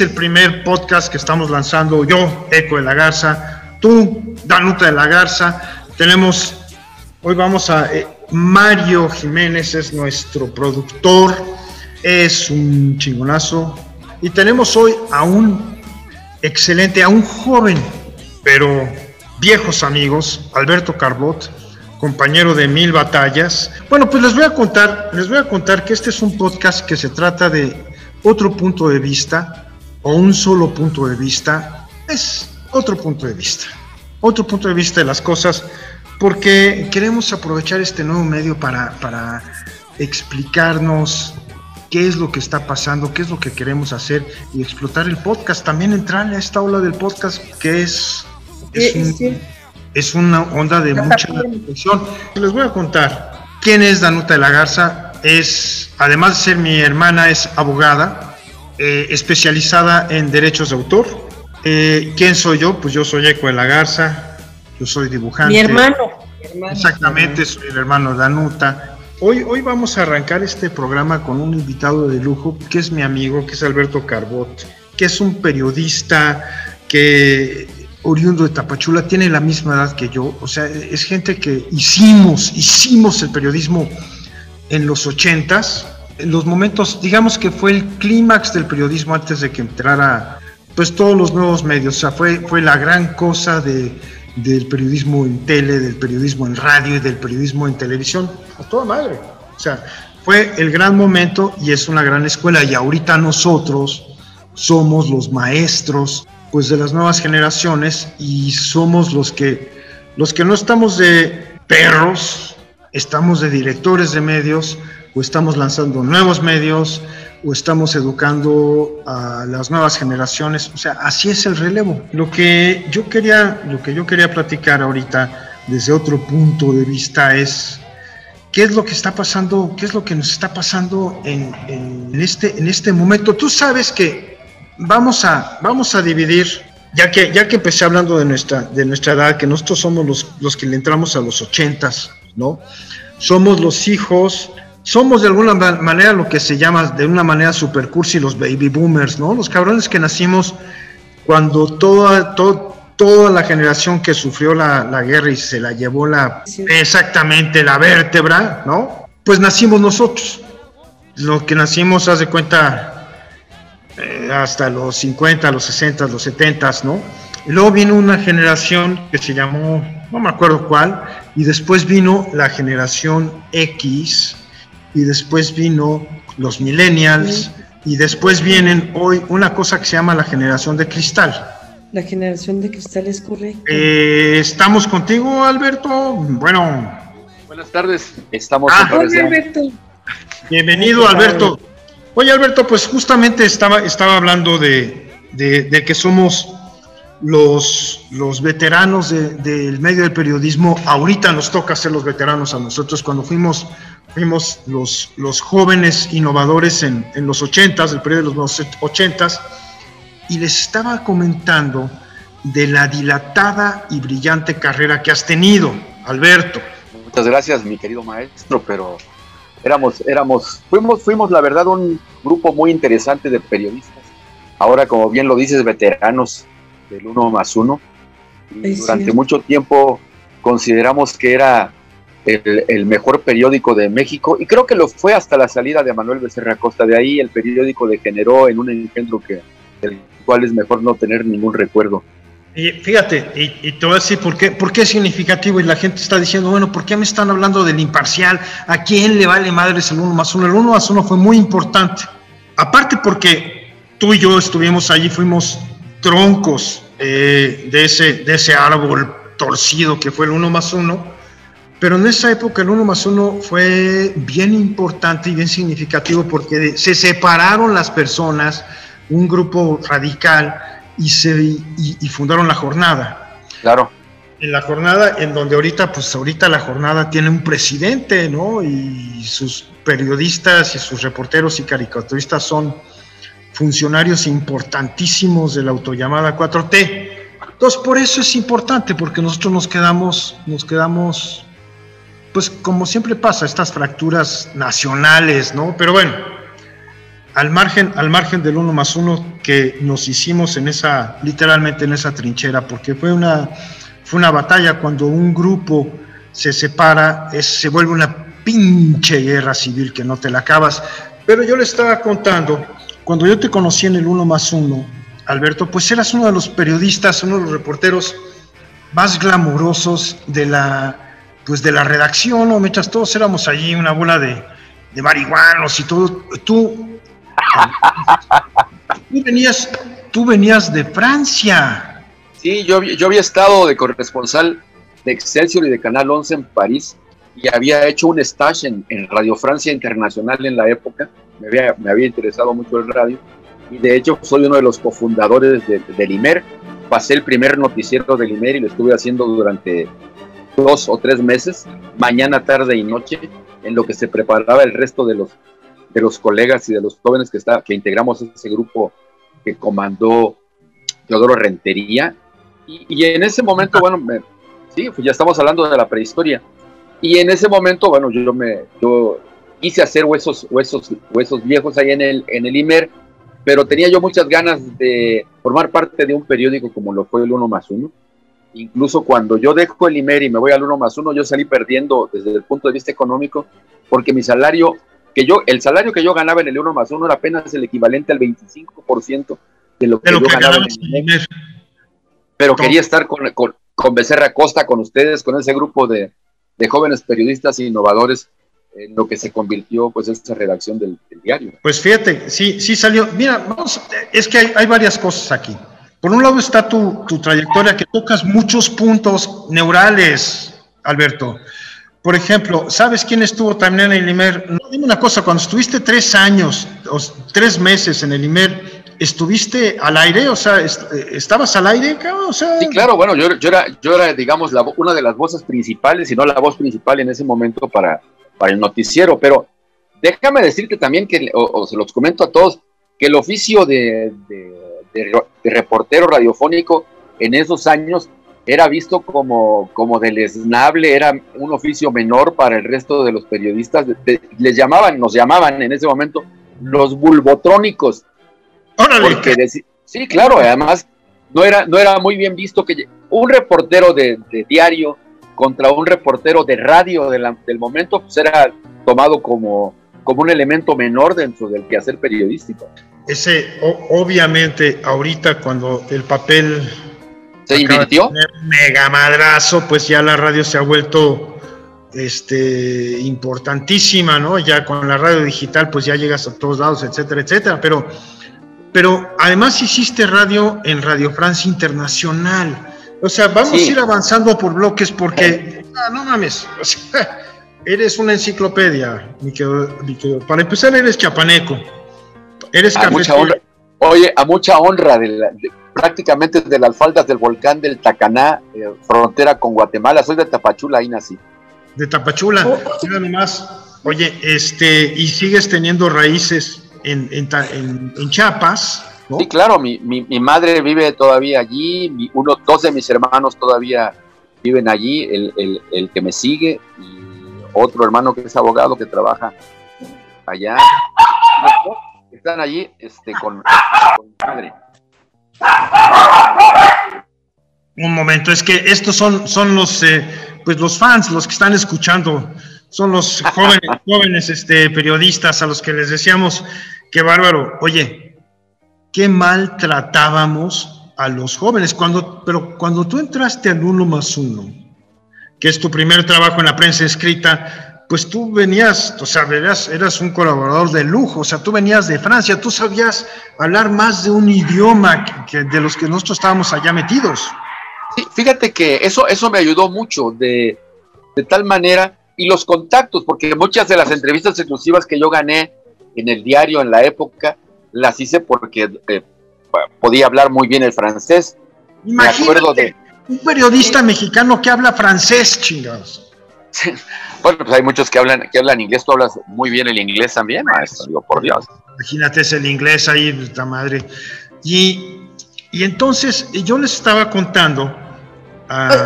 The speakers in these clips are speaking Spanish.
El primer podcast que estamos lanzando yo, Eco de la Garza, tú, Danuta de la Garza. Tenemos, hoy vamos a, eh, Mario Jiménez es nuestro productor, es un chingonazo. Y tenemos hoy a un excelente, a un joven, pero viejos amigos, Alberto Carbot, compañero de mil batallas. Bueno, pues les voy a contar, les voy a contar que este es un podcast que se trata de otro punto de vista o un solo punto de vista. Es otro punto de vista, otro punto de vista de las cosas, porque queremos aprovechar este nuevo medio para, para explicarnos qué es lo que está pasando, qué es lo que queremos hacer y explotar el podcast. También entrar a esta ola del podcast que es, es, una onda de mucha reflexión. Les voy a contar quién es Danuta de la Garza. Es, además de ser mi hermana, es abogada, eh, especializada en derechos de autor. Eh, ¿Quién soy yo? Pues yo soy Eco de la Garza, yo soy dibujante. Mi hermano. Exactamente, soy el hermano de Danuta. Hoy, hoy vamos a arrancar este programa con un invitado de lujo, que es mi amigo, que es Alberto Carbot, que es un periodista que oriundo de Tapachula, tiene la misma edad que yo, o sea, es gente que hicimos, hicimos el periodismo en los ochentas, en los momentos, digamos que fue el clímax del periodismo antes de que entrara pues todos los nuevos medios, o sea, fue, fue la gran cosa de, del periodismo en tele, del periodismo en radio y del periodismo en televisión, a toda madre. O sea, fue el gran momento y es una gran escuela. Y ahorita nosotros somos los maestros pues de las nuevas generaciones y somos los que los que no estamos de perros, estamos de directores de medios o estamos lanzando nuevos medios o estamos educando a las nuevas generaciones, o sea, así es el relevo. Lo que yo quería, lo que yo quería platicar ahorita desde otro punto de vista es qué es lo que está pasando, qué es lo que nos está pasando en, en este, en este momento. Tú sabes que vamos a, vamos a dividir, ya que, ya que empecé hablando de nuestra, de nuestra edad, que nosotros somos los, los que le entramos a los ochentas, ¿no? Somos los hijos somos de alguna manera lo que se llama de una manera super cursi los baby boomers, ¿no? Los cabrones que nacimos cuando toda, toda la generación que sufrió la, guerra y se la llevó la exactamente la vértebra, ¿no? Pues nacimos nosotros. Lo que nacimos, haz de cuenta, eh, hasta los 50, los 60, los 70, ¿no? Y luego vino una generación que se llamó, no me acuerdo cuál, y después vino la generación X, y después vino los millennials y después vienen hoy una cosa que se llama la generación de cristal. La generación de cristal es correcta. Eh, estamos contigo, Alberto. Bueno. Buenas tardes. Estamos ah, Alberto. Bienvenido, Alberto. Oye, Alberto, pues justamente estaba, estaba hablando de, de, que somos los, los veteranos del medio del periodismo. Ahorita nos toca ser los veteranos a nosotros. Cuando fuimos fuimos los, los jóvenes innovadores en, en los 80 el periodo de los 80 y les estaba comentando de la dilatada y brillante carrera que has tenido, Alberto. Muchas gracias, mi querido maestro, pero éramos, éramos, fuimos, fuimos la verdad un grupo muy interesante de periodistas. Ahora, como bien lo dices, veteranos del uno más uno. Y durante mucho tiempo consideramos que era el, mejor periódico de México y creo que lo fue hasta la salida de Manuel Becerra Costa. De ahí el periódico degeneró en un engendro que, del cual es mejor no tener ningún recuerdo. Y fíjate, y, te voy a decir por qué, es significativo y la gente está diciendo, bueno, ¿por qué me están hablando del imparcial? ¿A quién le vale madres el uno más uno? El uno más uno fue muy importante. Aparte porque tú y yo estuvimos allí, fuimos troncos eh, de, ese, de ese árbol torcido que fue el uno más uno pero en esa época el uno más uno fue bien importante y bien significativo porque se separaron las personas, un grupo radical, y, se, y, fundaron la jornada. Claro. En la jornada, en donde ahorita, pues ahorita la jornada tiene un presidente, ¿no? Y sus periodistas y sus reporteros y caricaturistas son funcionarios importantísimos de la autollamada 4T. Entonces, por eso es importante, porque nosotros nos quedamos, nos quedamos pues como siempre pasa, estas fracturas nacionales, ¿no? Pero bueno, al margen, al margen del uno más uno que nos hicimos en esa, literalmente en esa trinchera, porque fue una, fue una batalla cuando un grupo se separa, es, se vuelve una pinche guerra civil que no te la acabas. Pero yo le estaba contando, cuando yo te conocí en el uno más uno, Alberto, pues eras uno de los periodistas, uno de los reporteros más glamurosos de la, pues de la redacción, ¿no? Mientras todos éramos allí una bola de, de marihuanos y todo, tú tú venías, tú venías de Francia. Sí, yo, yo había estado de corresponsal de Excelsior y de Canal 11 en París y había hecho un stage en, Radio Francia Internacional en la época. Me había, me había, interesado mucho el radio y de hecho soy uno de los cofundadores de, del IMER. Pasé el primer noticiero del IMER y lo estuve haciendo durante dos o tres meses, mañana, tarde y noche, en lo que se preparaba el resto de los de los colegas y de los jóvenes que, está, que integramos ese grupo que comandó Teodoro Rentería. Y, en ese momento, bueno, sí, pues ya estamos hablando de la prehistoria. Y en ese momento, bueno, yo me yo quise hacer huesos, huesos, huesos viejos ahí en el, en el IMER, pero tenía yo muchas ganas de formar parte de un periódico como lo fue el Uno más Uno. Incluso cuando yo dejo el IMER y me voy al Uno más Uno, yo salí perdiendo desde el punto de vista económico, porque mi salario que yo, el salario que yo ganaba en el 1 más 1 era apenas el equivalente al 25% de lo que yo ganaba en el Pero quería estar con, con, Becerra Costa, con ustedes, con ese grupo de, jóvenes periodistas e innovadores en lo que se convirtió pues esta redacción del, diario. Pues fíjate, sí, sí salió. Mira, vamos, es que hay, hay varias cosas aquí. Por un lado está tu, tu trayectoria, que tocas muchos puntos neurales, Alberto. Por ejemplo, ¿sabes quién estuvo también en el IMER? No, dime una cosa, cuando estuviste tres años o tres meses en el IMER, ¿estuviste al aire? O sea, ¿estabas al aire? Sí, claro, bueno, yo, era, yo era, digamos, una de las voces principales, si no la voz principal en ese momento para, para el noticiero, pero déjame decirte también que, o, se los comento a todos, que el oficio de reportero radiofónico en esos años era visto como, como deleznable, era un oficio menor para el resto de los periodistas. les llamaban, nos llamaban en ese momento los bulbotrónicos. Porque sí, claro, además no era, no era muy bien visto que un reportero de, diario contra un reportero de radio del momento, pues era tomado como, como un elemento menor dentro del quehacer periodístico. Ese, obviamente, ahorita cuando el papel se invirtió. Mega madrazo, pues ya la radio se ha vuelto este, importantísima, ¿no? Ya con la radio digital, pues ya llegas a todos lados, etcétera, etcétera. Pero, pero además hiciste radio en Radio Francia Internacional. O sea, vamos a ir avanzando por bloques porque, ah, no mames, o sea, eres una enciclopedia, mi querido, Para empezar, eres chapaneco. Eres a mucha honra, Oye, a mucha honra de, la, prácticamente de las faldas del volcán del Tacaná, eh, frontera con Guatemala. Soy de Tapachula, ahí nací. De Tapachula, oh, oh. mira nomás. Oye, este, y sigues teniendo raíces en, en, Chiapas. Sí, claro, mi, mi, madre vive todavía allí, uno, dos de mis hermanos todavía viven allí, el, el, que me sigue, y otro hermano que es abogado que trabaja allá. Están allí este, con, con mi madre. Un momento, es que estos son, son los, eh, pues los fans, los que están escuchando, son los jóvenes, jóvenes este, periodistas a los que les decíamos, qué bárbaro, oye, qué mal tratábamos a los jóvenes, cuando, pero cuando tú entraste al uno más uno, que es tu primer trabajo en la prensa escrita, pues tú venías, o sea, eras, eras, un colaborador de lujo, o sea, tú venías de Francia, tú sabías hablar más de un idioma que, de los que nosotros estábamos allá metidos. Sí, fíjate que eso, eso me ayudó mucho de, de tal manera, y los contactos, porque muchas de las entrevistas exclusivas que yo gané en el diario en la época, las hice porque eh, podía hablar muy bien el francés. Imagínate, de, un periodista mexicano que habla francés, chingados. Bueno, pues hay muchos que hablan, que hablan inglés. Tú hablas muy bien el inglés también, maestro. Digo, por Dios. Imagínate, es el inglés ahí, esta madre. Y, y entonces yo les estaba contando.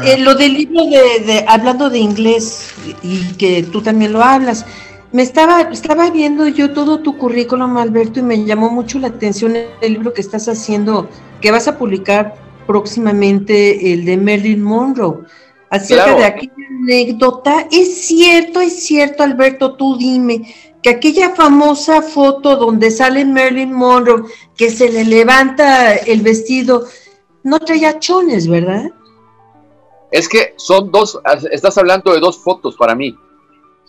Eh, lo del libro de, hablando de inglés y que tú también lo hablas. me estaba, estaba viendo yo todo tu currículum, Alberto, y me llamó mucho la atención el libro que estás haciendo, que vas a publicar próximamente, el de Marilyn Monroe, acerca de aquella anécdota. Es cierto, es cierto, Alberto, tú dime, que aquella famosa foto donde sale Marilyn Monroe, que se le levanta el vestido, no traía chones, ¿verdad? Es que son dos, estás hablando de dos fotos para mí.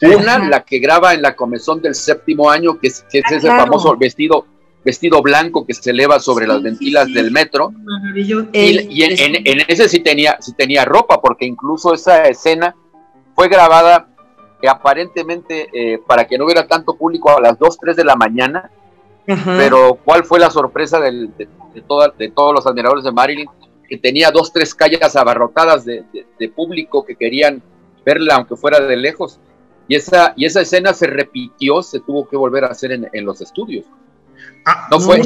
Una, la que graba en la comezón del séptimo año, que es, ah, ese famoso vestido, vestido blanco que se eleva sobre las ventilas del metro. Y, en, ese sí tenía, sí tenía ropa, porque incluso esa escena fue grabada eh, aparentemente eh, para que no hubiera tanto público a las 2, 3 de la mañana. Pero ¿cuál fue la sorpresa de, de, de todos los admiradores de Marilyn? Que tenía dos, tres calles abarrotadas de, público que querían verla, aunque fuera de lejos. Y esa, y esa escena se repitió, se tuvo que volver a hacer en, los estudios. Ah, no, fue,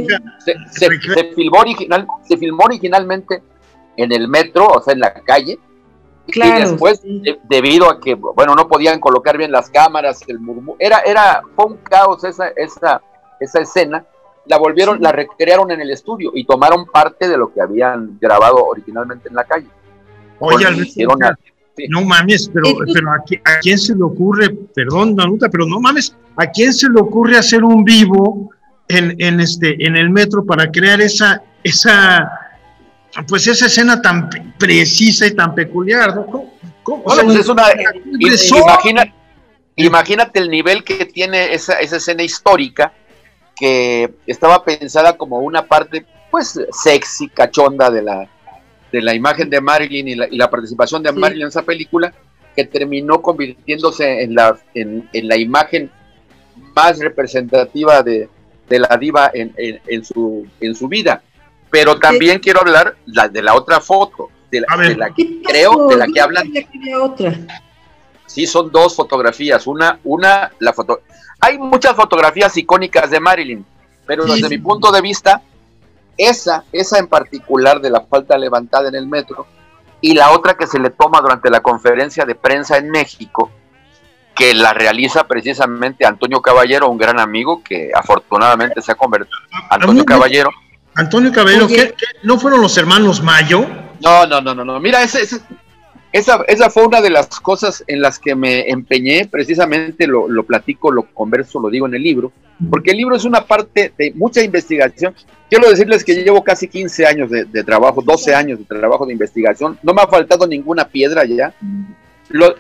se, filmó original, se filmó originalmente en el metro, o sea, en la calle, y después, debido a que, bueno, no podían colocar bien las cámaras, el murmullo, era, era, fue un caos esa, esa, esa escena, la volvieron, la recrearon en el estudio y tomaron parte de lo que habían grabado originalmente en la calle. Oye, no mames, pero, pero a, quién se le ocurre, perdón, Danuta, pero no mames, ¿a quién se le ocurre hacer un vivo en, en, este, en el metro para crear esa, esa, pues esa escena tan precisa y tan peculiar, ¿no? Pues es una, imagina, imagínate el nivel que tiene esa, esa escena histórica que estaba pensada como una parte, pues, sexy, cachonda de la, de la imagen de Marilyn y la, participación de Marilyn en esa película, que terminó convirtiéndose en la, en, la imagen más representativa de, la diva en, su, en su vida. Pero también quiero hablar la, de la otra foto, de la, que creo, de la que hablan. Otra. Sí, son dos fotografías. Una, una, la foto. Hay muchas fotografías icónicas de Marilyn, pero desde mi punto de vista, esa, esa en particular de la falta levantada en el metro, y la otra que se le toma durante la conferencia de prensa en México, que la realiza precisamente Antonio Caballero, un gran amigo que afortunadamente se ha convertido. Antonio Caballero. Antonio Caballero, ¿qué, no fueron los hermanos Mayo? No, no, no, no, no. Mira, ese, esa, esa fue una de las cosas en las que me empeñé, precisamente lo, lo platico, lo converso, lo digo en el libro, porque el libro es una parte de mucha investigación. Quiero decirles que yo llevo casi 15 años de, trabajo, 12 años de trabajo de investigación, no me ha faltado ninguna piedra ya,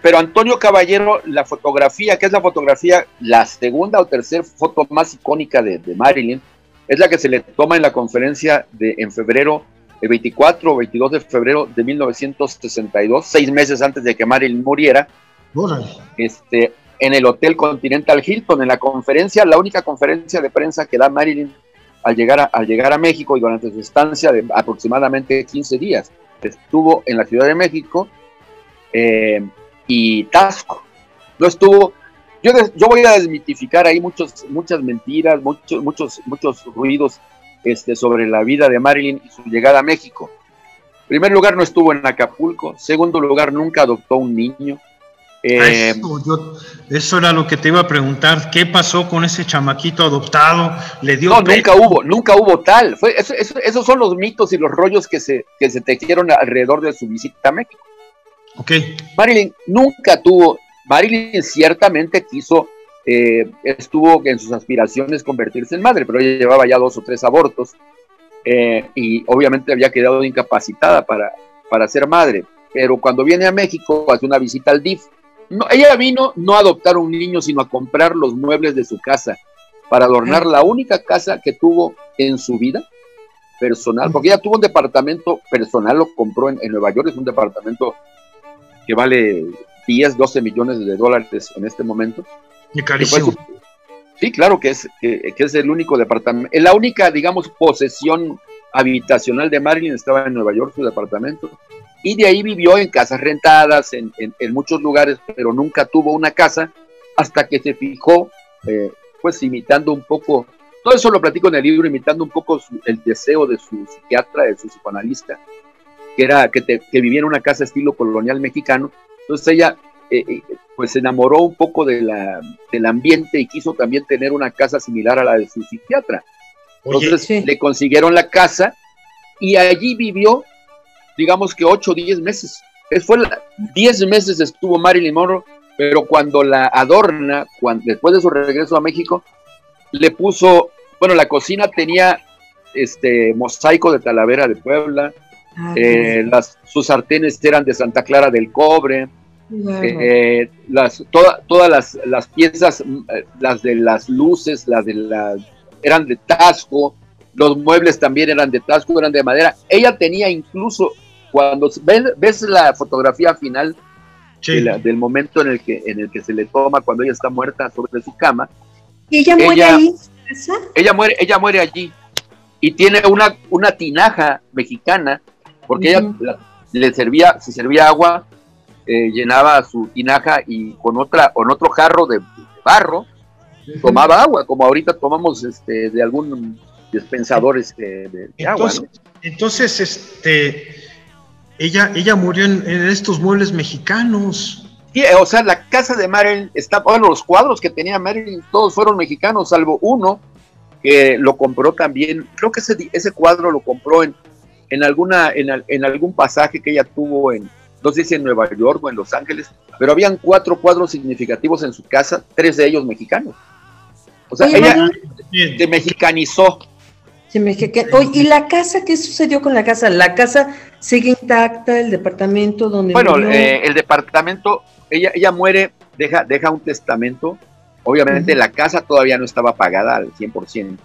pero Antonio Caballero, la fotografía, que es la fotografía, la segunda o tercera foto más icónica de, Marilyn, es la que se le toma en la conferencia de en febrero, el 24 o 22 de febrero de 1962, seis meses antes de que Marilyn muriera. Este, en el Hotel Continental Hilton, en la conferencia, la única conferencia de prensa que da Marilyn al llegar a, al llegar a México y durante su estancia de aproximadamente 15 días. Estuvo en la Ciudad de México eh, y Tasco. No estuvo. Yo, yo voy a desmitificar ahí muchos, muchas mentiras, muchos, muchos, muchos ruidos este, sobre la vida de Marilyn y su llegada a México. En primer lugar, no estuvo en Acapulco. Segundo lugar, nunca adoptó un niño. Eh, eso, era lo que te iba a preguntar. ¿Qué pasó con ese chamaquito adoptado? ¿Le dio no, nunca hubo, nunca hubo tal. Fue, esos son los mitos y los rollos que se, que se tejieron alrededor de su visita a México. Marilyn nunca tuvo, Marilyn ciertamente quiso, eh, estuvo en sus aspiraciones convertirse en madre, pero ella llevaba ya dos o tres abortos eh, y obviamente había quedado incapacitada para, para ser madre. Pero cuando viene a México, hace una visita al DIF ella vino no a adoptar un niño, sino a comprar los muebles de su casa para adornar la única casa que tuvo en su vida personal, porque ella tuvo un departamento personal, lo compró en, Nueva York, es un departamento que vale 10, 12 millones de dólares en este momento. Y carísimo. sí, claro que es, que, es el único departamento, la única, digamos, posesión habitacional de Marilyn estaba en Nueva York, su departamento y de ahí vivió en casas rentadas, en, muchos lugares, pero nunca tuvo una casa hasta que se fijó, eh, pues imitando un poco, todo eso lo platico en el libro, imitando un poco el deseo de su psiquiatra, de su psicoanalista, que era que, te, que vivía en una casa estilo colonial mexicano. Entonces ella eh, eh, pues se enamoró un poco de la, del ambiente y quiso también tener una casa similar a la de su psiquiatra. Entonces le consiguieron la casa y allí vivió, digamos que 8 o 10 meses. Fue 10 meses estuvo Marilyn Monroe, pero cuando la adorna, cuando, después de su regreso a México, le puso, bueno, la cocina tenía este mosaico de Talavera de Puebla, ah, eh, las, sus sartenes eran de Santa Clara del Cobre, eh, las, todas las, las, piezas, eh, las de las luces, las de las, eran de Tasco, los muebles también eran de Tasco, eran de madera. Ella tenía incluso, cuando ves, ves la fotografía final del momento en el, que, en el que se le toma cuando ella está muerta sobre su cama. ¿Ella muere ahí? Ella muere, ella muere allí y tiene una, una tinaja mexicana, porque ella le servía, se servía agua, eh, llenaba su tinaja y con otra, con otro jarro de barro, tomaba agua, como ahorita tomamos este de algún dispensador este, de, entonces, agua. Entonces, este ella, ella murió en, estos muebles mexicanos. Sí, o sea, la casa de Marilyn está, bueno, los cuadros que tenía Marilyn todos fueron mexicanos, salvo uno que lo compró también, creo que ese, ese cuadro lo compró en, en, alguna, en, algún pasaje que ella tuvo en, no sé si en Nueva York o en Los Ángeles, pero habían cuatro cuadros significativos en su casa, tres de ellos mexicanos. O sea, ella se mexicanizó. ¿y la casa? ¿Qué sucedió con la casa? ¿La casa sigue intacta? ¿El departamento donde Bueno, eh, el departamento, ella, ella muere, deja, deja un testamento Obviamente la casa todavía no estaba pagada al 100%,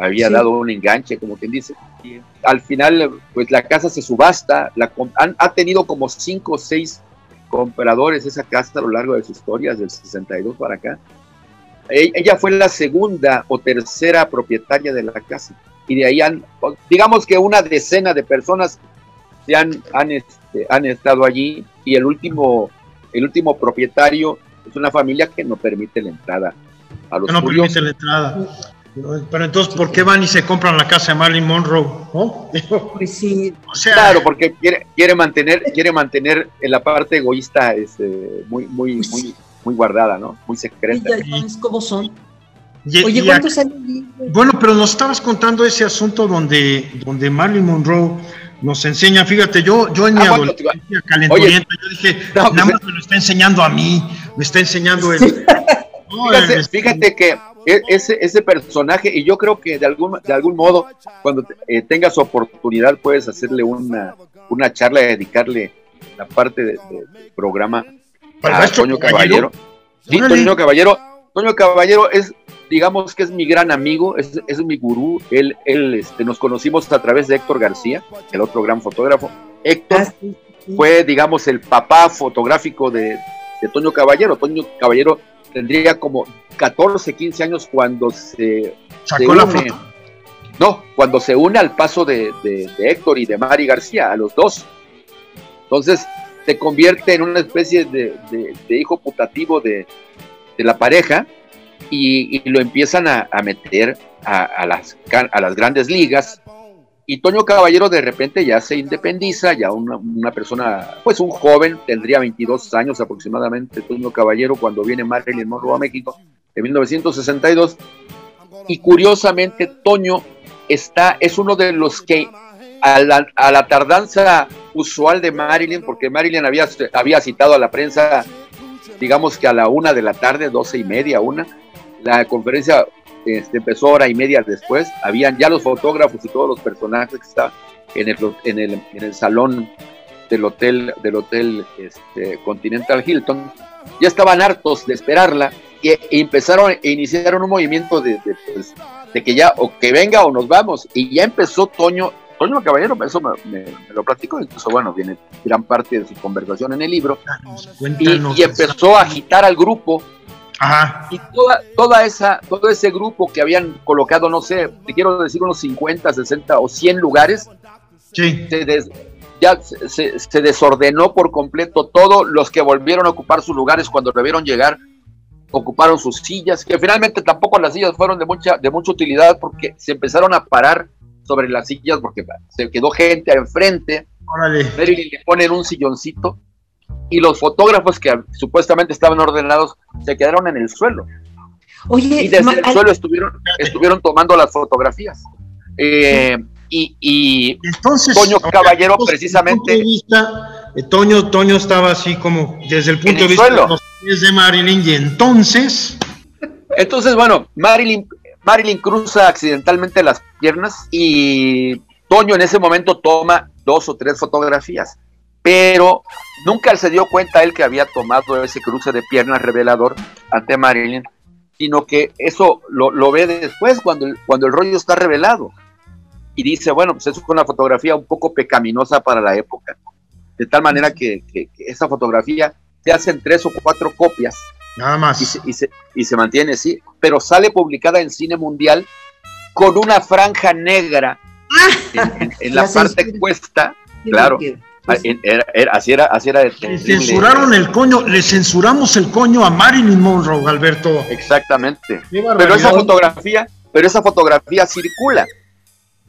había dado un enganche, como quien dice. Y al final, pues la casa se subasta, la, ha tenido como cinco o seis compradores esa casa a lo largo de su historia, desde el 62 para acá. E, ella fue la segunda o tercera propietaria de la casa. Y de ahí han, digamos que una decena de personas se han, han, este, han estado allí y el último, el último propietario es una familia que no permite la entrada a los No permite la entrada. Pero entonces, ¿por qué van y se compran la casa de Marilyn Monroe? Pues sí. claro, porque quiere, quiere mantener, quiere mantener en la parte egoísta este, muy, muy, pues muy, muy guardada, ¿no? Muy secreta. ¿Cómo son? Oye, ¿cuántos años? Bueno, pero nos estabas contando ese asunto donde, donde Marilyn Monroe nos enseña, fíjate, yo, yo en mi ah, adolescencia calenturienta, yo dije, nada pues, más me lo está enseñando a mí, me está enseñando el... fíjate, que ese, ese personaje, y yo creo que de algún, de algún modo, cuando eh, tengas oportunidad, puedes hacerle una, una charla y dedicarle la parte del programa a Toño Caballero. Sí, Toño Caballero. Toño Caballero es digamos que es mi gran amigo, es, es mi gurú. Él, él este, nos conocimos a través de Héctor García, el otro gran fotógrafo. Héctor ah, fue, digamos, el papá fotográfico de, de Toño Caballero. Toño Caballero tendría como 14, 15 años cuando se, Sacó la foto. No, cuando se une al paso de, de, Héctor y de Mari García, a los dos. Entonces se convierte en una especie de, de hijo putativo de, la pareja y, lo empiezan a, meter a, las, a las grandes ligas. Y Toño Caballero de repente ya se independiza, ya una, persona, pues un joven, tendría 22 años aproximadamente, Toño Caballero, cuando viene Marilyn Monroe a México en 1962. Y curiosamente, Toño está, es uno de los que a la, a la tardanza usual de Marilyn, porque Marilyn había, había citado a la prensa, digamos que a la una de la tarde, doce y media, una, la conferencia este, empezó hora y media después. Habían ya los fotógrafos y todos los personajes que estaban en el, en el, en el salón del hotel, del hotel este, Continental Hilton. Ya estaban hartos de esperarla y, empezaron e iniciaron un movimiento de, pues, de, que ya o que venga o nos vamos. Y ya empezó Toño, Toño Caballero, eso me, lo platicó, incluso bueno, viene gran parte de su conversación en el libro. y empezó a agitar al grupo y toda, toda esa, todo ese grupo que habían colocado, no sé, te quiero decir unos 50, 60 o 100 lugares, se ya se, desordenó por completo. Todos los que volvieron a ocupar sus lugares cuando debieron llegar, ocuparon sus sillas, que finalmente tampoco las sillas fueron de mucha, de mucha utilidad porque se empezaron a parar sobre las sillas porque se quedó gente enfrente. Marilyn le ponen un silloncito y los fotógrafos que supuestamente estaban ordenados se quedaron en el suelo. Oye, y desde el suelo estuvieron, estuvieron tomando las fotografías. Eh, y, entonces Toño Caballero precisamente eh, Toño Toño estaba así como desde el punto de vista de los de Marilyn y entonces entonces bueno Marilyn Marilyn cruza accidentalmente las piernas y Toño en ese momento toma dos o tres fotografías pero nunca se dio cuenta él que había tomado ese cruce de piernas revelador ante Marilyn sino que eso lo, lo ve después cuando cuando el rollo está revelado y dice, bueno, pues eso fue una fotografía un poco pecaminosa para la época. De tal manera que, esa fotografía se hacen tres o cuatro copias. Nada más. Y se, y se, mantiene, sí. Pero sale publicada en cine mundial con una franja negra en, la, parte cuesta. Claro. Ah, así era, así era le censuraron el coño, le censuramos el coño a Marilyn Monroe, Alberto. Exactamente. Pero esa fotografía, pero esa fotografía circula.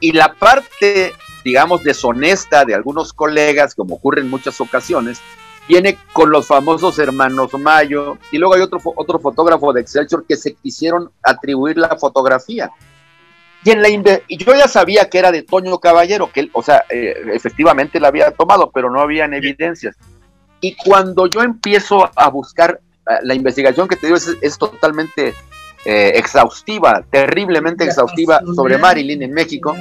Y la parte, digamos, deshonesta de algunos colegas, como ocurre en muchas ocasiones, viene con los famosos hermanos Mayo, y luego hay otro, otro fotógrafo de Excelsior que se quisieron atribuir la fotografía. Y, en la y yo ya sabía que era de Toño Caballero, que él, o sea, eh, efectivamente la había tomado, pero no habían evidencias. Y cuando yo empiezo a buscar, eh, la investigación que te digo es, es totalmente eh, exhaustiva, terriblemente exhaustiva sobre Marilyn en México.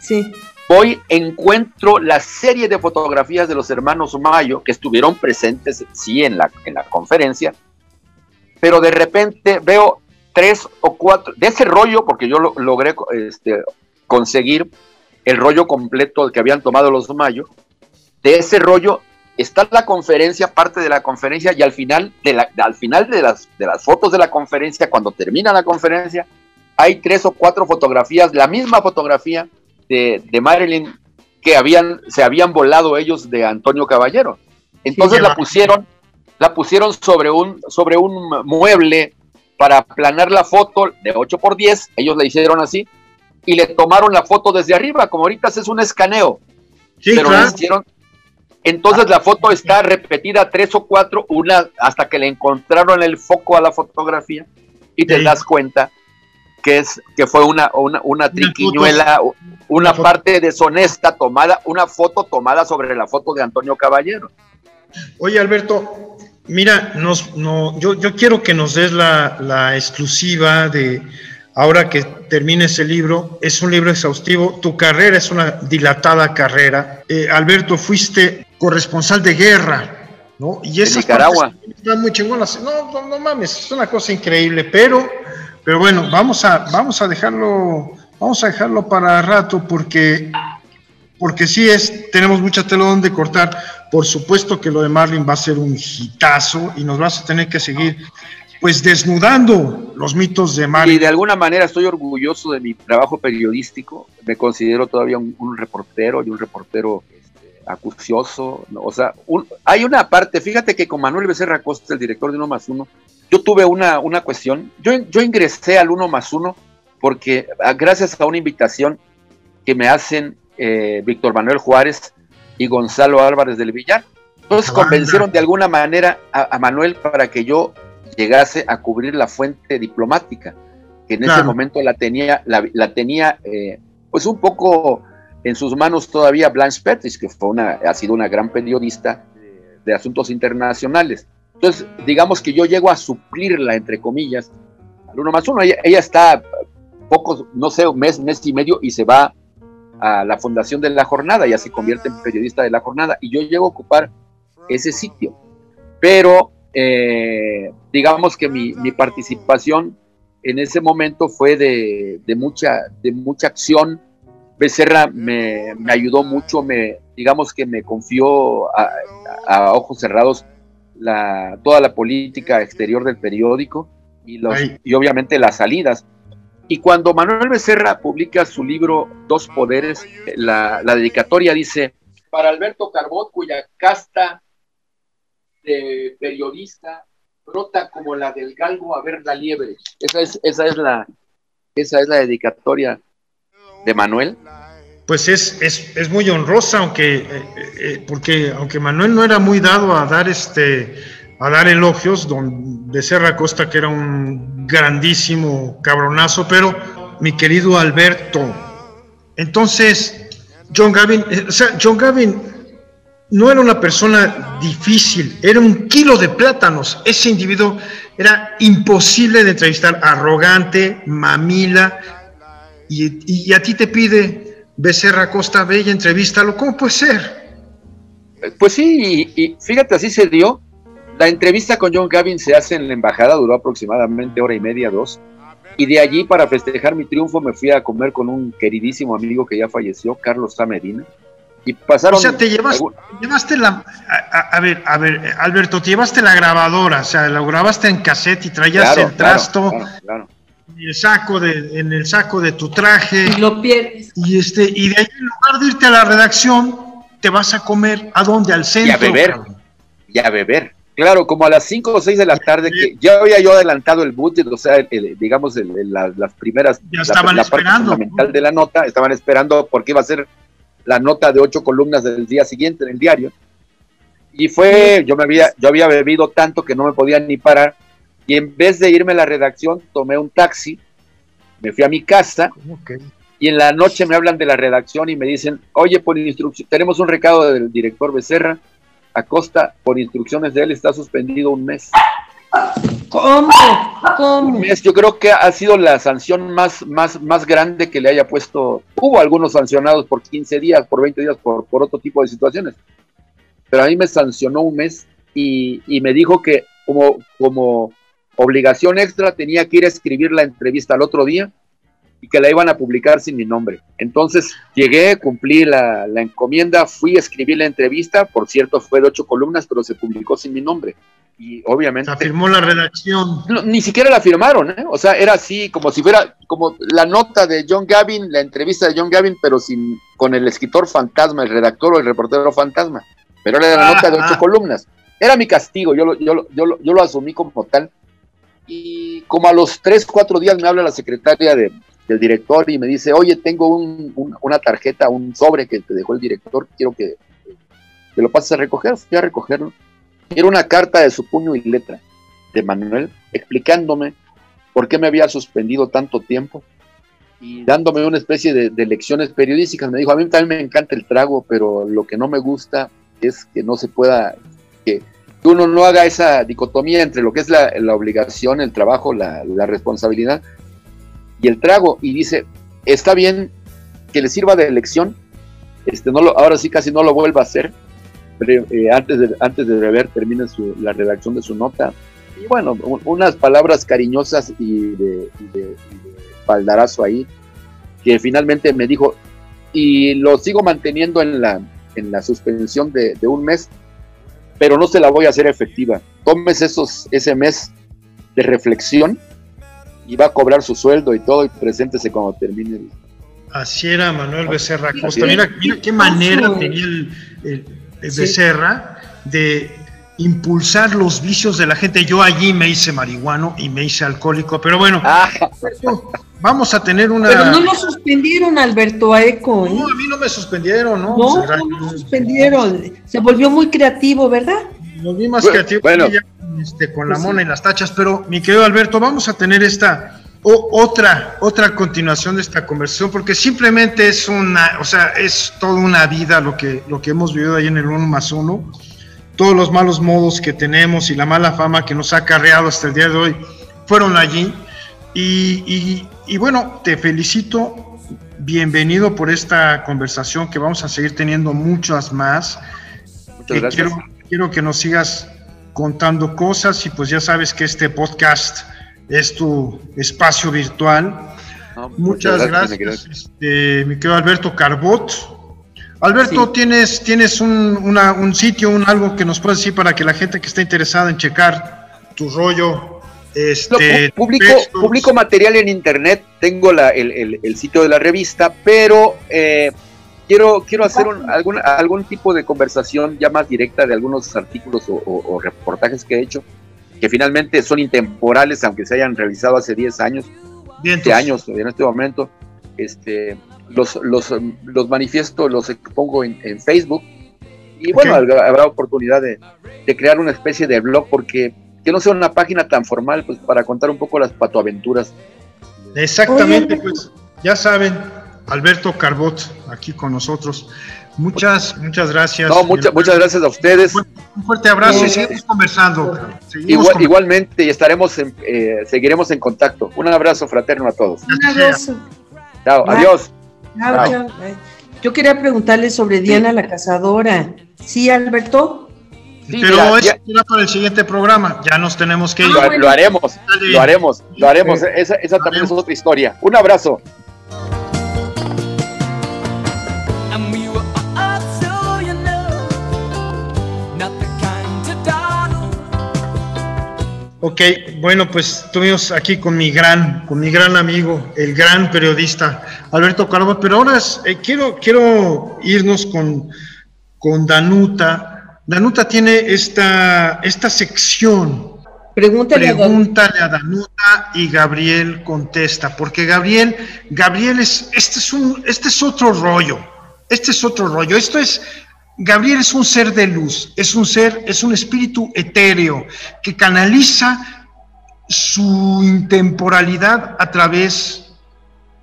Sí. Voy, encuentro la serie de fotografías de los hermanos Mayo que estuvieron presentes, sí, en la, en la conferencia, pero de repente veo tres o cuatro, de ese rollo, porque yo lo, logré este, conseguir el rollo completo que habían tomado los Mayo, de ese rollo está la conferencia, parte de la conferencia, y al final de, la, al final de, las, de las fotos de la conferencia, cuando termina la conferencia, hay tres o cuatro fotografías, la misma fotografía de, Marilyn que habían, se habían volado ellos de Antonio Caballero. Entonces la pusieron, la pusieron sobre un, sobre un mueble para aplanar la foto de 8 por 10, ellos la hicieron así, y le tomaron la foto desde arriba, como ahorita es un escaneo. pero hicieron, entonces la foto está repetida tres o cuatro, una hasta que le encontraron el foco a la fotografía y te das cuenta que es que fue una una, una triquiñuela, una, parte deshonesta tomada, una foto tomada sobre la foto de Antonio Caballero. Oye Alberto, mira, nos, no, yo, yo quiero que nos des la, la exclusiva de ahora que termines el libro. Es un libro exhaustivo. Tu carrera es una dilatada carrera. Eh, Alberto, fuiste corresponsal de guerra, ¿no? Y esas Nicaragua. Están muy chingonas. No, no, no, mames, es una cosa increíble, pero, pero bueno, vamos a, vamos a dejarlo, vamos a dejarlo para rato porque, porque sí es, tenemos mucha tela donde cortar. Por supuesto que lo de Marlin va a ser un hitazo y nos vas a tener que seguir pues desnudando los mitos de Marlin. Y de alguna manera estoy orgulloso de mi trabajo periodístico. Me considero todavía un reportero y un reportero acucioso, o sea, hay una parte, fíjate que con Manuel Becerra Costa, el director de Uno más Uno, yo tuve una, una cuestión, yo, yo ingresé al Uno más Uno porque ah, gracias a una invitación que me hacen eh, Víctor Manuel Juárez y Gonzalo Álvarez del Villar, entonces convencieron de alguna manera a, Manuel para que yo llegase a cubrir la fuente diplomática, que en ese momento la tenía, la, tenía eh, pues un poco en sus manos todavía Blanche Pettis, que fue una, ha sido una gran periodista de asuntos internacionales. Entonces, digamos que yo llego a suplirla, entre comillas, al uno más uno. Ella, está pocos, no sé, un mes, mes y medio y se va a la fundación de la jornada, ya se convierte en periodista de la jornada y yo llego a ocupar ese sitio. Pero eh, digamos que mi, mi, participación en ese momento fue de, de, mucha, de mucha acción, Becerra me, ayudó mucho, me, digamos que me confió a, ojos cerrados la, toda la política exterior del periódico y, los, y obviamente las salidas. Y cuando Manuel Becerra publica su libro Dos Poderes, la, dedicatoria dice, para Alberto Carbot, cuya casta de periodista brota como la del galgo a ver la liebre. Esa es, esa es, la, esa es la dedicatoria de Manuel. pues es, es, muy honrosa, aunque, eh, eh, porque aunque Manuel no era muy dado a dar este a dar elogios, don Becerra Costa, que era un grandísimo cabronazo, pero mi querido Alberto, entonces, John Gavin, eh, o sea, John Gavin no era una persona difícil, era un kilo de plátanos. Ese individuo era imposible de entrevistar, arrogante, mamila, y, a ti te pide Becerra Costa Bella, entrevístalo, ¿cómo puede ser? Pues sí, y, fíjate, así se dio. La entrevista con John Gavin se hace en la embajada, duró aproximadamente hora y media, dos. Y de allí, para festejar mi triunfo, me fui a comer con un queridísimo amigo que ya falleció, Carlos Medina y pasaron. O sea, te llevaste la. A, ver, a ver, Alberto, te llevaste la grabadora, o sea, la grabaste en cassette y traías el trasto. En el saco de, en el saco de tu traje. Y lo pierdes. Y este, y de ahí en lugar de irte a la redacción, te vas a comer a dónde, al centro. Y a beber. Y a beber. Claro, como a las 5 o 6 de la tarde, que ya había yo adelantado el budget, o sea, digamos, las primeras. Ya estaban la, esperando. Parte fundamental de la nota, estaban esperando porque iba a ser la nota de ocho columnas del día siguiente en el diario. Y fue, yo me había, yo había bebido tanto que no me podía ni parar. Y en vez de irme a la redacción, tomé un taxi, me fui a mi casa. Y en la noche me hablan de la redacción y me dicen, oye, por instrucción, tenemos un recado del director Becerra, Acosta, por instrucciones de él, está suspendido un mes. ¿Cómo? ¿Cómo? Yo creo que ha sido la sanción más, más, más grande que le haya puesto. Hubo algunos sancionados por 15 días, por 20 días, por, por otro tipo de situaciones. Pero a mí me sancionó un mes y, y me dijo que como, como obligación extra tenía que ir a escribir la entrevista al otro día y que la iban a publicar sin mi nombre. Entonces llegué, cumplí la, la, encomienda, fui a escribir la entrevista, por cierto fue de ocho columnas, pero se publicó sin mi nombre y obviamente... La firmó la redacción. ni siquiera la firmaron, ¿eh? O sea, era así, como si fuera como la nota de John Gavin, la entrevista de John Gavin, pero sin con el escritor fantasma, el redactor o el reportero fantasma. Pero era la nota de ocho columnas. Era mi castigo, yo lo, yo, yo, yo lo asumí como tal. Y como a los tres, cuatro días me habla la secretaria de, del director y me dice, oye, tengo un, una tarjeta, un sobre que te dejó el director, quiero que, que lo pases a recoger. Fui a recogerlo era una carta de su puño y letra de Manuel explicándome por qué me había suspendido tanto tiempo y dándome una especie de, lecciones periodísticas. Me dijo, a mí también me encanta el trago, pero lo que no me gusta es que no se pueda, que, uno no haga esa dicotomía entre lo que es la, obligación, el trabajo, la, responsabilidad y el trago. Y dice, está bien que le sirva de lección, este, no lo, ahora sí casi no lo vuelva a hacer, eh, antes, de, antes de beber termina la redacción de su nota. Y bueno, unas palabras cariñosas y de, y ahí, que finalmente me dijo, y lo sigo manteniendo en la, en la suspensión de, un mes, pero no se la voy a hacer efectiva. Tomes esos, ese mes de reflexión y va a cobrar su sueldo y todo y preséntese cuando termine Así era Manuel Becerra Costa. Mira, qué manera tenía el, Becerra de impulsar los vicios de la gente. Yo allí me hice marihuano y me hice alcohólico, pero bueno, ah. vamos a tener una... Pero no lo suspendieron, Alberto Eco. No, a mí no me suspendieron, ¿no? No, no lo suspendieron. Se volvió muy creativo, ¿verdad? Lo vi más creativo este, con la pues mona y las tachas, pero mi querido Alberto, vamos a tener esta otra, otra continuación de esta conversación, porque simplemente es una, o sea, es toda una vida lo que, lo que hemos vivido ahí en el uno más uno, todos los malos modos que tenemos y la mala fama que nos ha acarreado hasta el día de hoy fueron allí. Y, y, bueno, te felicito, bienvenido por esta conversación que vamos a seguir teniendo muchas más. Muchas gracias. Quiero, quiero que nos sigas contando cosas y pues ya sabes que este podcast es tu espacio virtual. muchas, gracias, este, mi querido Alberto Carbot. Alberto, ¿tienes, tienes un, sitio, un algo que nos puedes decir para que la gente que está interesada en checar tu rollo, este, publico, material en internet, tengo el, sitio de la revista, pero eh, quiero, quiero hacer algún, algún tipo de conversación ya más directa de algunos artículos o reportajes que he hecho que finalmente son intemporales, aunque se hayan realizado hace 10 años, 20 años en este momento, este, los, los, los manifiesto, los pongo en, Facebook. Y bueno, habrá, oportunidad de, crear una especie de blog porque que no sea una página tan formal, pues para contar un poco las patoaventuras. Exactamente, pues ya saben, Alberto Carbot aquí con nosotros. Muchas, muchas gracias. No, muchas, muchas gracias a ustedes. Un fuerte abrazo y seguimos conversando. Igualmente, y estaremos eh, seguiremos en contacto. Un abrazo fraterno a todos. Un abrazo. Chao, adiós. Yo quería preguntarle sobre Diana la cazadora. ¿Sí, Alberto? pero es para el siguiente programa. Ya nos tenemos que ir. lo, haremos, lo haremos, lo haremos. Esa, esa también es otra historia. Un abrazo. Ok, bueno, pues estuvimos aquí con mi gran, con mi gran amigo, el gran periodista Alberto Carlos, pero ahora eh, quiero, quiero irnos con, con Danuta. Danuta tiene esta, esta sección. Pregúntale, Pregúntale a, Danuta y Gabriel contesta, porque Gabriel, Gabriel es, este es un, este es otro rollo, este es otro rollo, esto es Gabriel es un ser de luz, es un ser, es un espíritu etéreo que canaliza su intemporalidad a través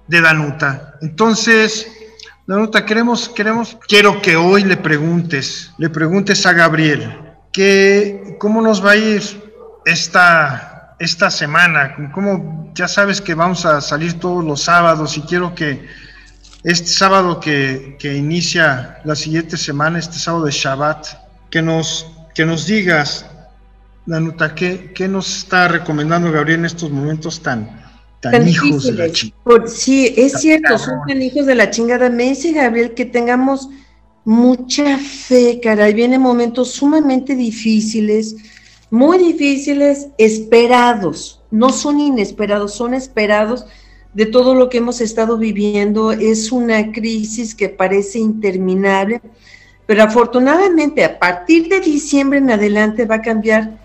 de Danuta. Entonces, Danuta, queremos, queremos, quiero que hoy le preguntes, le preguntes a Gabriel, que, ¿cómo nos va a ir esta, esta semana? ¿Cómo, ya sabes que vamos a salir todos los sábados y quiero que este sábado que, inicia la siguiente semana, este sábado de Shabbat, que nos, que nos digas, Danuta, ¿qué, ¿qué, nos está recomendando Gabriel en estos momentos tan, tan, hijos de la chingada? sí, es cierto, son tan hijos de la chingada. Me dice Gabriel que tengamos mucha fe, caray. Vienen momentos sumamente difíciles, muy difíciles, esperados. No son inesperados, son esperados de todo lo que hemos estado viviendo. Es una crisis que parece interminable, pero afortunadamente a partir de diciembre en adelante va a cambiar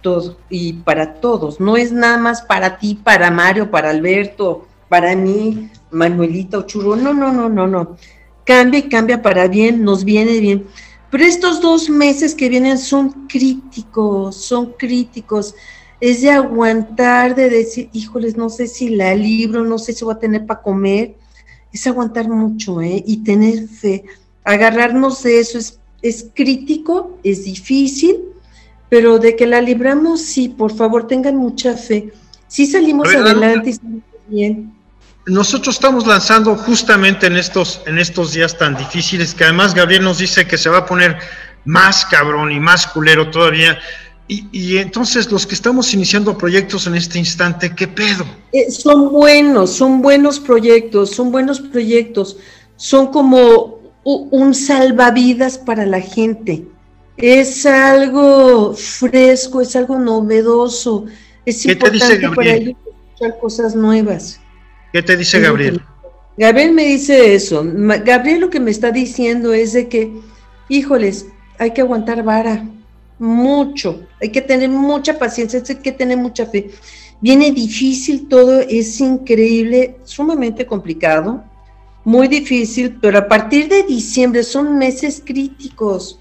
todo y para todos. No es nada más para ti, para Mario, para Alberto, para mí, Manuelita o Churro. No, no, no, no, no. Cambia y cambia para bien, nos viene bien. Pero estos dos meses que vienen son críticos, son críticos es de aguantar, de decir, híjoles, no sé si la libro, no sé si voy a tener para comer, es aguantar mucho, ¿eh? Y tener fe. Agarrarnos de eso es, es crítico, es difícil, pero de que la libramos, sí, por favor, tengan mucha fe. Sí salimos adelante y salimos bien. Nosotros estamos lanzando justamente en estos, en estos días tan difíciles, que además Gabriel nos dice que se va a poner más cabrón y más culero todavía. Y, entonces los que estamos iniciando proyectos en este instante, ¿qué pedo? Eh, son buenos, son buenos proyectos, son buenos proyectos, son como un salvavidas para la gente. Es algo fresco, es algo novedoso, es importante para ellos escuchar cosas nuevas. ¿Qué te dice Gabriel? Gabriel me dice eso. Gabriel lo que me está diciendo es de que, híjoles, hay que aguantar vara mucho, hay que tener mucha paciencia, hay que tener mucha fe. Viene difícil todo, es increíble, sumamente complicado, muy difícil, pero a partir de diciembre son meses críticos.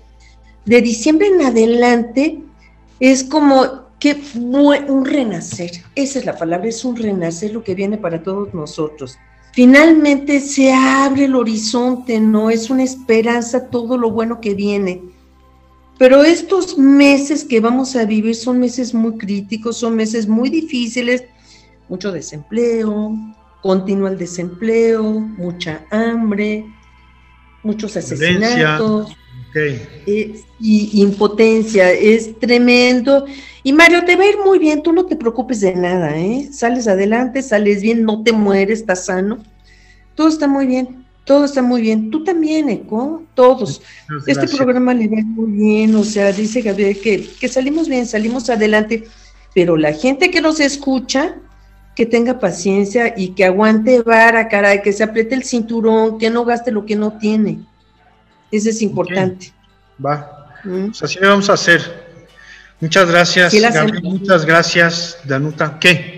De diciembre en adelante es como que un renacer, esa es la palabra, es un renacer lo que viene para todos nosotros. Finalmente se abre el horizonte, no es una esperanza todo lo bueno que viene pero estos meses que vamos a vivir son meses muy críticos, son meses muy difíciles, mucho desempleo, continuo el desempleo, mucha hambre, muchos asesinatos. Eh, y impotencia, es tremendo. Y Mario, te va a ir muy bien, tú no te preocupes de nada, ¿eh? Sales adelante, sales bien, no te mueres, estás sano. Todo está muy bien todo está muy bien. Tú también, Eco, todos. Este programa le va muy bien, o sea, dice Gabriel que, que salimos bien, salimos adelante, pero la gente que nos escucha, que tenga paciencia y que aguante vara, caray, que se apriete el cinturón, que no gaste lo que no tiene. Eso es importante. Va. ¿Mm? Pues así vamos a hacer. Muchas gracias, Gabriel, muchas gracias, Danuta. ¿Qué?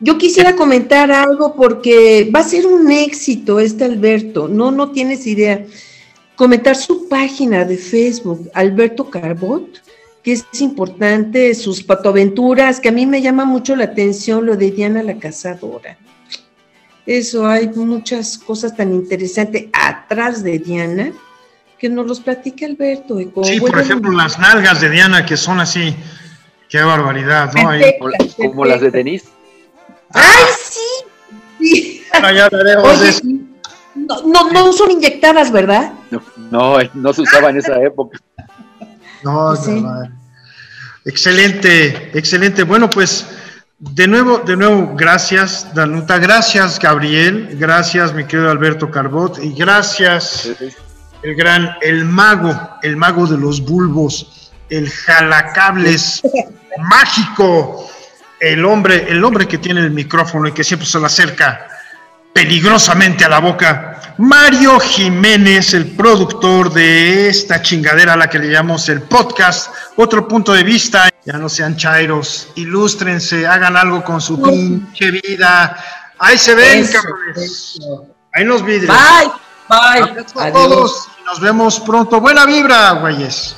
Yo quisiera comentar algo porque va a ser un éxito este Alberto, no, no tienes idea. Comentar su página de Facebook, Alberto Carbot, que es importante, sus patoaventuras, que a mí me llama mucho la atención lo de Diana la Cazadora. Eso, hay muchas cosas tan interesantes atrás de Diana que nos los platique Alberto. sí, por ejemplo, las nalgas de Diana que son así, qué barbaridad, ¿no? como, las de Denise. ¡Ay, sí! no, no, son inyectadas, ¿verdad? No, no, se usaba en esa época. No, no, Excelente, excelente. Bueno, pues de nuevo, de nuevo, gracias, Danuta. Gracias, Gabriel. Gracias, mi querido Alberto Carbot. Y gracias, el gran, el mago, el mago de los bulbos, el jalacables mágico el hombre, el hombre que tiene el micrófono y que siempre se le acerca peligrosamente a la boca, Mario Jiménez, el productor de esta chingadera a la que le llamamos el podcast, otro punto de vista, ya no sean chairos, ilústrense, hagan algo con su pinche vida, ahí se ven, cabrones, ahí nos vidrios. Bye, bye. A todos, nos vemos pronto, buena vibra, güeyes.